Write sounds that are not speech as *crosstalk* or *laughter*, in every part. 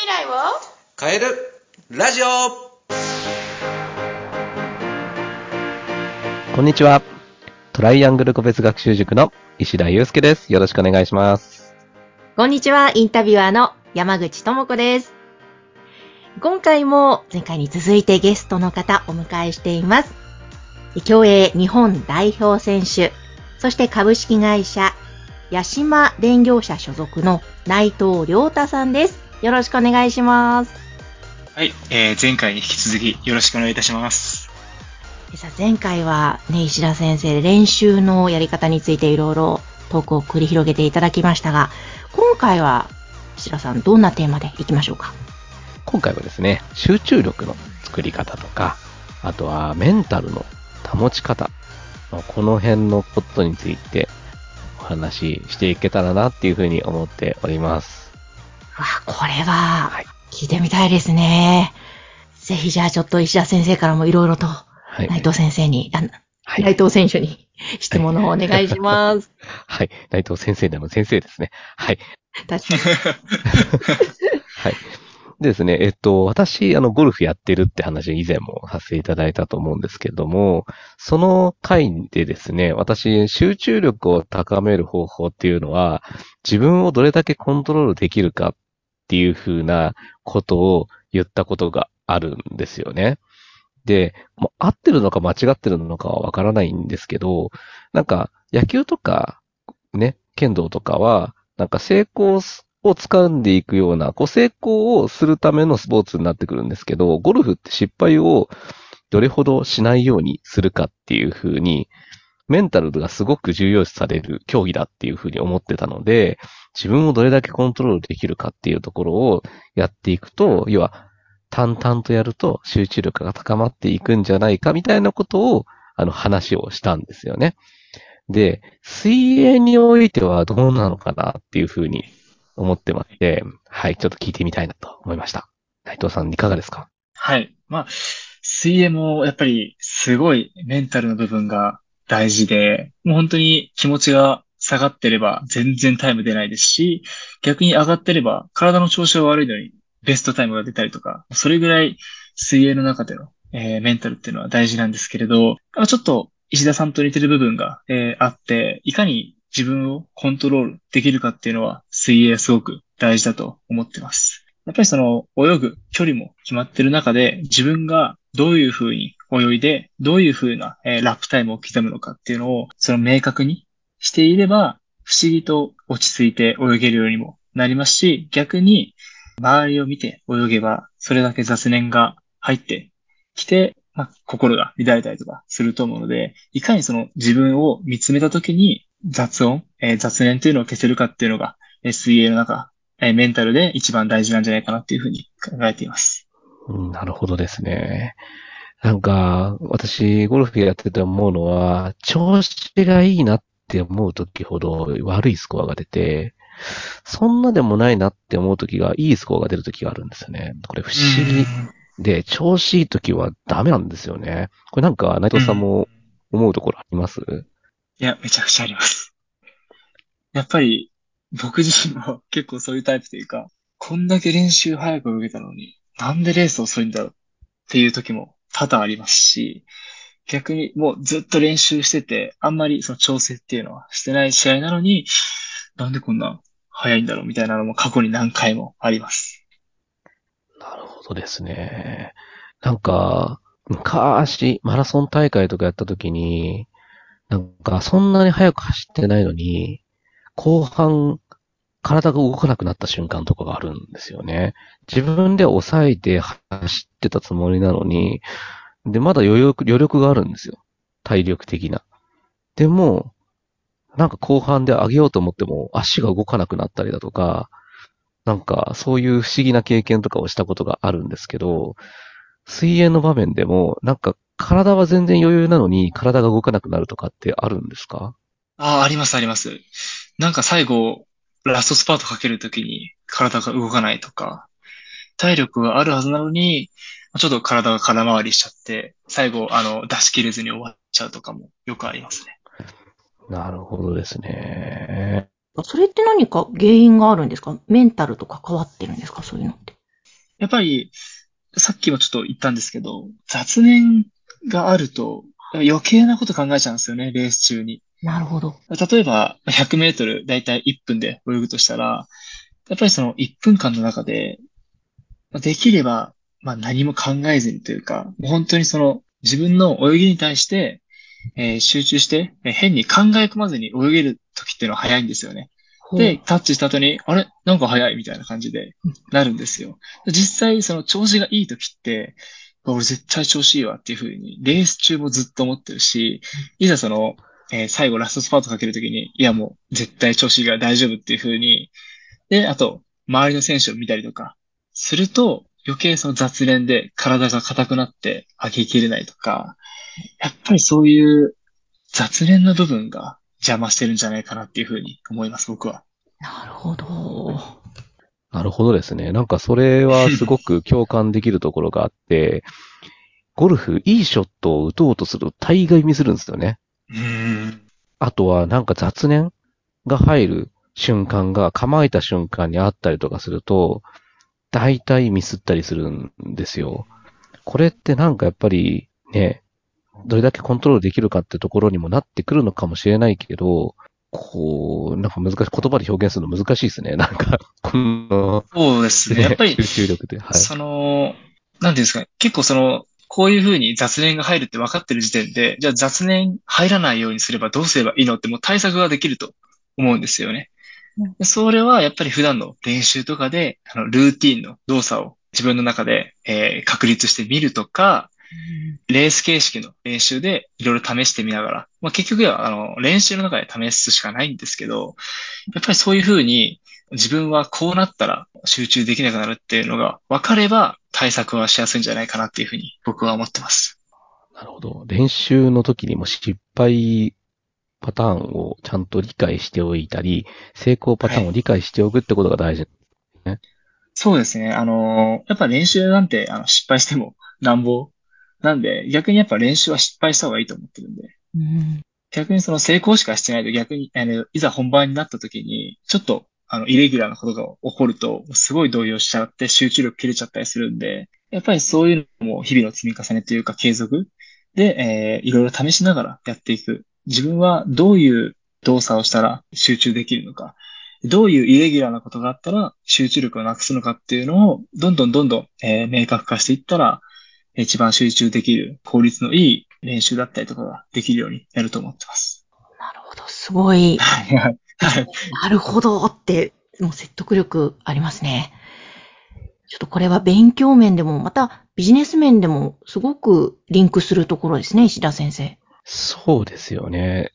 未来を？変えるラジオこんにちは。トライアングル個別学習塾の石田祐介です。よろしくお願いします。こんにちは、インタビュアーの山口智子です。今回も前回に続いてゲストの方お迎えしています。競泳日本代表選手、そして株式会社八島電業者所属の内藤良太さんです。よろしくお願いします。はい、えー、前回に引き続きよろしくお願いいたします。さあ前回はね、石田先生、練習のやり方についていろいろトークを繰り広げていただきましたが、今回は石田さんどんなテーマでいきましょうか？今回はですね、集中力の作り方とか、あとはメンタルの保ち方、まあこの辺のことについてお話ししていけたらなっていうふうに思っております。わあ、これは、聞いてみたいですね。ぜひじゃあちょっと石田先生からもいろいろと、はい。内藤先生に、あはい。内藤選手に質問の方お願いします。*laughs* はい。内藤先生でも先生ですね。はい。確かに。*laughs* *laughs* はい。ですね、えっと、私、あの、ゴルフやってるって話以前もさせていただいたと思うんですけども、その回でですね、私、集中力を高める方法っていうのは、自分をどれだけコントロールできるかっていうふうなことを言ったことがあるんですよね。で、もう合ってるのか間違ってるのかはわからないんですけど、なんか野球とか、ね、剣道とかは、なんか成功を掴んでいくような、こう成功をするためのスポーツになってくるんですけど、ゴルフって失敗をどれほどしないようにするかっていうふうに、メンタルがすごく重要視される競技だっていうふうに思ってたので、自分をどれだけコントロールできるかっていうところをやっていくと、要は淡々とやると集中力が高まっていくんじゃないかみたいなことを、あの話をしたんですよね。で、水泳においてはどうなのかなっていうふうに思ってまして、はい、ちょっと聞いてみたいなと思いました。内藤さんいかがですか？はい。まあ、水泳もやっぱりすごいメンタルの部分が大事で、もう本当に気持ちが下がってれば全然タイム出ないですし、逆に上がってれば体の調子が悪いのにベストタイムが出たりとか、それぐらい水泳の中での、えーメンタルっていうのは大事なんですけれど、まあちょっと石田さんと似てる部分が、えーあって、いかに自分をコントロールできるかっていうのは水泳すごく大事だと思ってます。やっぱりその泳ぐ距離も決まってる中で自分がどういう風に泳いで、どういう風な、えラップタイムを刻むのかっていうのをその明確にしていれば不思議と落ち着いて泳げるようにもなりますし、逆に周りを見て泳げばそれだけ雑念が入ってきて、まあ、心が乱れたりとかすると思うので、いかにその自分を見つめたときに雑音、えー雑念というのを消せるかっていうのが、水泳の中、えーメンタルで一番大事なんじゃないかなっていうふうに考えています。うんなるほどですね。なんか、私、ゴルフやってて思うのは、調子がいいなって思う時ほど悪いスコアが出て、そんなでもないなって思う時がいいスコアが出る時があるんですよね。これ不思議で、調子いい時はダメなんですよね。これなんか内藤さんも思うところあります、いや、めちゃくちゃあります。やっぱり、僕自身も結構そういうタイプというか、こんだけ練習早く受けたのに、なんでレース遅いんだろうっていう時も多々ありますし、逆にもうずっと練習してて、あんまりその調整っていうのはしてない試合なのに、なんでこんな早いんだろうみたいなのも過去に何回もあります。なるほどですね。なんか、昔、マラソン大会とかやった時に、なんか、そんなに速く走ってないのに、後半、体が動かなくなった瞬間とかがあるんですよね。自分で抑えて走ってたつもりなのに、で、まだ余力、余力があるんですよ。体力的な。でも、なんか後半で上げようと思っても足が動かなくなったりだとか、なんかそういう不思議な経験とかをしたことがあるんですけど、水泳の場面でも、なんか体は全然余裕なのに体が動かなくなるとかってあるんですか？ああ、ありますあります。なんか最後、ラストスパートかけるときに体が動かないとか、体力があるはずなのに、ちょっと体が空回りしちゃって、最後、あの、出し切れずに終わっちゃうとかもよくありますね。なるほどですね。それって何か原因があるんですか？メンタルと関わってるんですか？そういうのって。やっぱり、さっきもちょっと言ったんですけど、雑念があると余計なこと考えちゃうんですよね、レース中に。なるほど。例えば、100メートルだいたい1分で泳ぐとしたら、やっぱりその1分間の中で、できれば、まあ何も考えずにというか、もう本当にその自分の泳ぎに対して、えー集中して、えー変に考え込まずに泳げる時っていうのは早いんですよね。で、タッチした後に、あれ？なんか早いみたいな感じでなるんですよ。実際、その調子がいい時って、俺絶対調子いいわっていう風に、レース中もずっと思ってるし、いざその、えー最後ラストスパートかけるときに、いやもう絶対調子いいから大丈夫っていう風に、で、あと、周りの選手を見たりとか、すると、余計その雑念で体が硬くなって上げきれないとか、やっぱりそういう雑念の部分が邪魔してるんじゃないかなっていう風に思います、僕は。なるほど。なるほどですね。なんかそれはすごく *laughs* 共感できるところがあって、ゴルフ、いいショットを打とうとすると大概ミスるんですよね。うーん。あとはなんか雑念が入る瞬間が構えた瞬間にあったりとかすると、大体ミスったりするんですよ。これってなんかやっぱりね、どれだけコントロールできるかってところにもなってくるのかもしれないけど、こう、なんか難しい、言葉で表現するの難しいですね。なんか、この、そうですね。やっぱり集、中力で。はい。その、なんていうんですかね。結構その、こういう風に雑念が入るって分かってる時点で、じゃあ雑念入らないようにすればどうすればいいのってもう対策ができると思うんですよね。うんでそれはやっぱり普段の練習とかで、あの、ルーティンの動作を自分の中で、えー確立してみるとか、レース形式の練習でいろいろ試してみながら、まあ、結局はあの練習の中で試すしかないんですけど、やっぱりそういうふうに自分はこうなったら集中できなくなるっていうのが分かれば対策はしやすいんじゃないかなっていうふうに僕は思ってます。なるほど。練習の時にも失敗パターンをちゃんと理解しておいたり、成功パターンを理解しておくってことが大事。そうですね。あの、やっぱ練習なんてあの失敗してもなんぼ。なんで逆にやっぱ練習は失敗した方がいいと思ってるんで。うん逆にその成功しかしてないと逆に、あの、いざ本番になった時に、ちょっと、あの、イレギュラーなことが起こると、すごい動揺しちゃって集中力切れちゃったりするんで、やっぱりそういうのも日々の積み重ねというか継続で、えー、いろいろ試しながらやっていく。自分はどういう動作をしたら集中できるのか、どういうイレギュラーなことがあったら集中力をなくすのかっていうのを、どんどんどんどん、えー明確化していったら、一番集中できる効率のいい練習だったりとかができるようになると思ってます。なるほど。すごい。はいはい。はい。なるほどって、もう説得力ありますね。ちょっとこれは勉強面でも、またビジネス面でもすごくリンクするところですね、石田先生。そうですよね。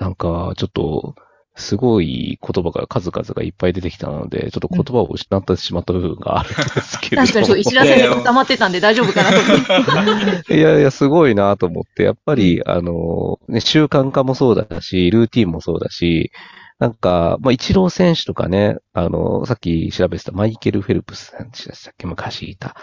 なんか、ちょっと、すごい言葉が数々がいっぱい出てきたので、ちょっと言葉を失ってしまった部分があるんですけれども。確かにそう、石田先生固まってたんで大丈夫かなと思って。*laughs* いやいや、すごいなと思って、やっぱり、あの、ね、習慣化もそうだし、ルーティンもそうだし、なんか、まあ、イチロー選手とかね、あの、さっき調べてたマイケル・フェルプス選手でしたっけ？昔いた。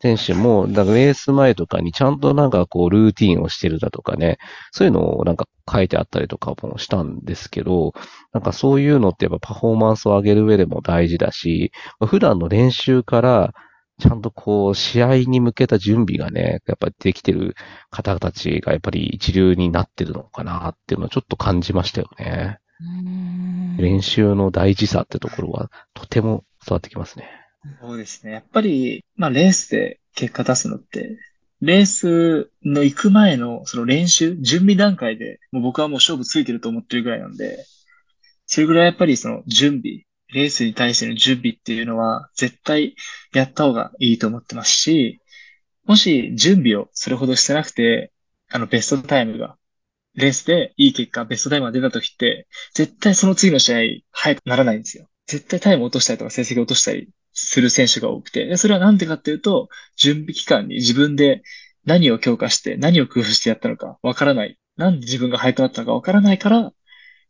選手も、なんかレース前とかにちゃんとなんかこう、ルーティンをしてるだとかね、そういうのをなんか書いてあったりとかもしたんですけど、なんかそういうのってやっぱパフォーマンスを上げる上でも大事だし、普段の練習から、ちゃんとこう、試合に向けた準備がね、やっぱりできてる方たちがやっぱり一流になってるのかなっていうのをちょっと感じましたよね。うーん練習の大事さってところはとても伝わってきますね。そうですね。やっぱり、まあ、レースで結果出すのって、レースの行く前のその練習、準備段階で、もう僕はもう勝負ついてると思ってるぐらいなんで、それぐらいやっぱりその準備、レースに対しての準備っていうのは絶対やった方がいいと思ってますし、もし準備をそれほどしてなくて、あのベストタイムが、レースでいい結果、ベストタイムが出た時って、絶対その次の試合早くならないんですよ。絶対タイム落としたりとか成績落としたりする選手が多くて、でそれはなんでかっていうと、準備期間に自分で何を強化して、何を工夫してやったのかわからない。なんで自分が速くなったのかわからないから、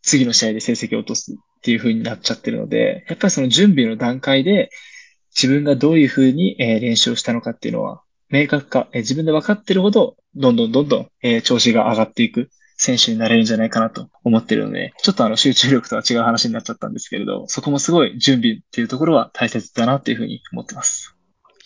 次の試合で成績を落とすっていう風になっちゃってるので、やっぱりその準備の段階で、自分がどういう風に、練習をしたのかっていうのは、明確化、自分で分かってるほど、どんどんどんどん、調子が上がっていく選手になれるんじゃないかなと思ってるので、ちょっとあの集中力とは違う話になっちゃったんですけれど、そこもすごい準備っていうところは大切だなっていう風に思ってます。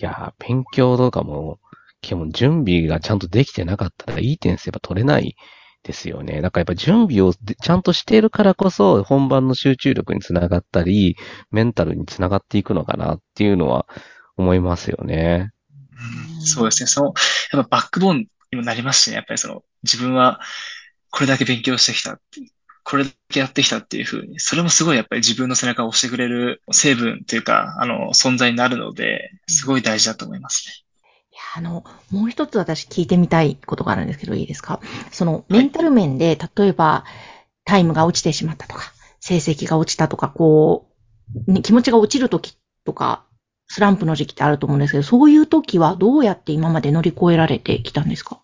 いやー、勉強とかも、基本準備がちゃんとできてなかったらいい点数やっぱ取れないですよね。だからやっぱ準備をちゃんとしているからこそ、本番の集中力につながったり、メンタルにつながっていくのかなっていうのは思いますよね。うんそうですね。その、やっぱバックボーンにもなりますしね。やっぱりその、自分はこれだけ勉強してきたっていうこれだけやってきたっていうふうに、それもすごいやっぱり自分の背中を押してくれる成分というか、あの、存在になるので、すごい大事だと思いますね。いや、あの、もう一つ私聞いてみたいことがあるんですけど、いいですか？その、メンタル面で、例えば、タイムが落ちてしまったとか、成績が落ちたとか、こう、ね気持ちが落ちるときとか、スランプの時期ってあると思うんですけど、そういう時はどうやって今まで乗り越えられてきたんですか？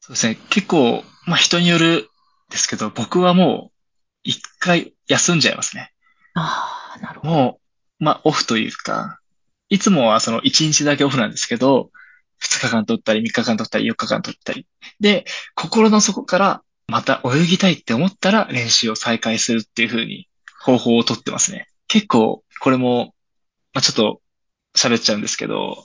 そうですね。結構、まあ人によるですけど、僕はもう、一回休んじゃいますね。ああ、なるほど。もう、まあオフというか、いつもはその一日だけオフなんですけど、二日間取ったり、三日間取ったり、四日間取ったり。で、心の底からまた泳ぎたいって思ったら練習を再開するっていう風に方法をとってますね。結構、これも、まあちょっと喋っちゃうんですけど、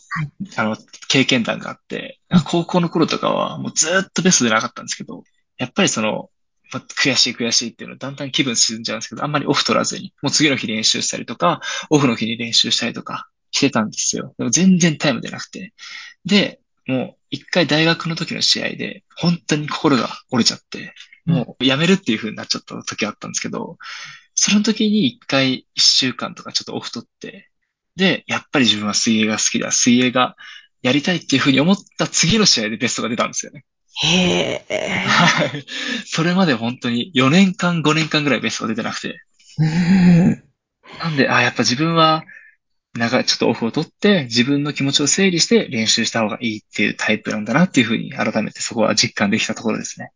あの、経験談があって、高校の頃とかはもうずーっとベストでなかったんですけど、やっぱりその、まあ悔しい悔しいっていうのだんだん気分沈んじゃうんですけど、あんまりオフ取らずに、もう次の日練習したりとか、オフの日に練習したりとかしてたんですよ。でも全然タイム出なくて。で、もう一回大学の時の試合で、本当に心が折れちゃって、もうやめるっていう風になっちゃった時あったんですけど、その時に一回一週間とかちょっとオフ取って、で、やっぱり自分は水泳が好きだ、水泳がやりたいっていう風に思った次の試合でベストが出たんですよね。へえ。はい。それまで本当に4年間、5年間ぐらいベストが出てなくて。うん。なんで、あ、やっぱ自分は、長い、ちょっとオフを取って、自分の気持ちを整理して練習した方がいいっていうタイプなんだなっていうふうに改めてそこは実感できたところですね。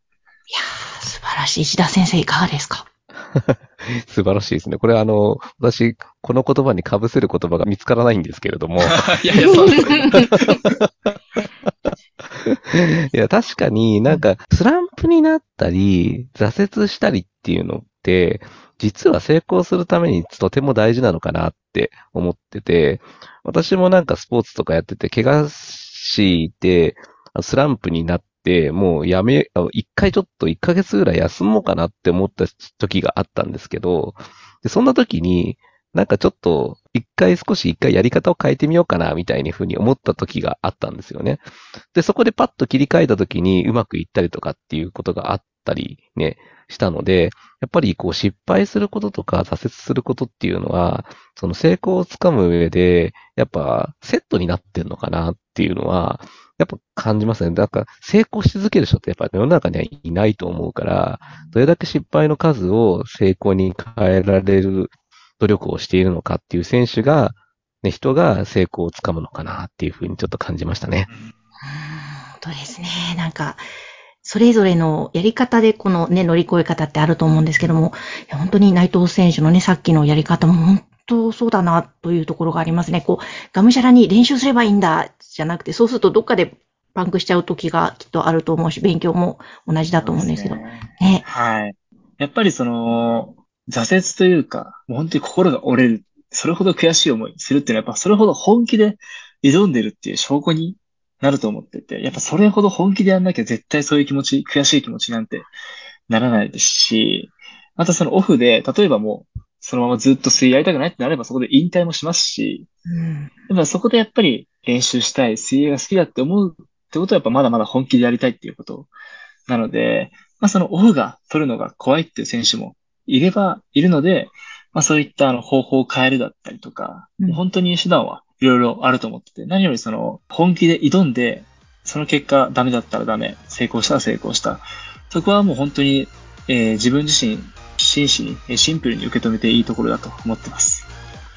いやー素晴らしい。石田先生いかがですか？*laughs* 素晴らしいですね。これあの、私、この言葉に被せる言葉が見つからないんですけれども、*laughs* いやいや、そうですね。*laughs* いや、確かになんか、スランプになったり、挫折したりっていうのって、実は成功するためにとても大事なのかなって思ってて、私もなんかスポーツとかやってて、怪我して、スランプになって、もうやめ、一回ちょっと一ヶ月ぐらい休もうかなって思った時があったんですけど、でそんな時に、なんかちょっと、一回少し一回やり方を変えてみようかな、みたいにふうに思った時があったんですよね。で、そこでパッと切り替えた時にうまくいったりとかっていうことがあったりね、したので、やっぱりこう失敗することとか挫折することっていうのは、その成功をつかむ上で、やっぱセットになってんのかなっていうのは、やっぱ感じますね。だから成功し続ける人ってやっぱ世の中にはいないと思うから、どれだけ失敗の数を成功に変えられる努力をしているのかっていう選手が、ね、人が成功をつかむのかなっていうふうにちょっと感じましたね。うん本当ですね。なんか、それぞれのやり方でこのね、乗り越え方ってあると思うんですけども、本当に内藤選手のね、さっきのやり方も本当そうだなというところがありますね。こう、がむしゃらに練習すればいいんだ、じゃなくて、そうするとどっかでパンクしちゃう時がきっとあると思うし、勉強も同じだと思うんですけど。ねね。はい。やっぱりその、挫折というか、もう本当に心が折れる。それほど悔しい思いするっていうのは、やっぱそれほど本気で挑んでるっていう証拠になると思ってて、やっぱそれほど本気でやんなきゃ絶対そういう気持ち、悔しい気持ちなんてならないですし、またそのオフで、例えばもう、そのままずっと水泳やりたくないってなればそこで引退もしますし、うん。やっぱそこでやっぱり練習したい、水泳が好きだって思うってことはやっぱまだまだ本気でやりたいっていうことなので、まあそのオフが取るのが怖いっていう選手もいればいるので、まあそういったあの方法を変えるだったりとか、うん本当に手段はいろいろあると思ってて、何よりその本気で挑んで、その結果ダメだったらダメ、成功したら成功した。そこはもう本当に、えー自分自身、真摯に、えーシンプルに受け止めていいところだと思ってます。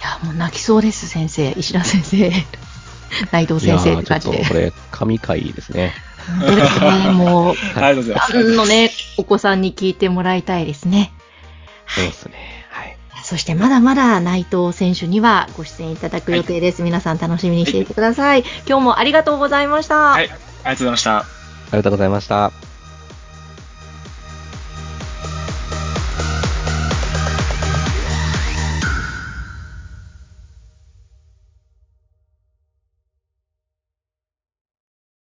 いや、もう泣きそうです、先生。石田先生。*laughs* 内藤先生っーちょっとて感じで。これ、神回ですね。本当ですね。もう、ありがとうございます。のね、お子さんに聞いてもらいたいですね。そうですね。はい。そしてまだまだ内藤選手にはご出演いただく予定です。皆さん楽しみにしていてください。今日もありがとうございました。はい、ありがとうございました。ありがとうございました。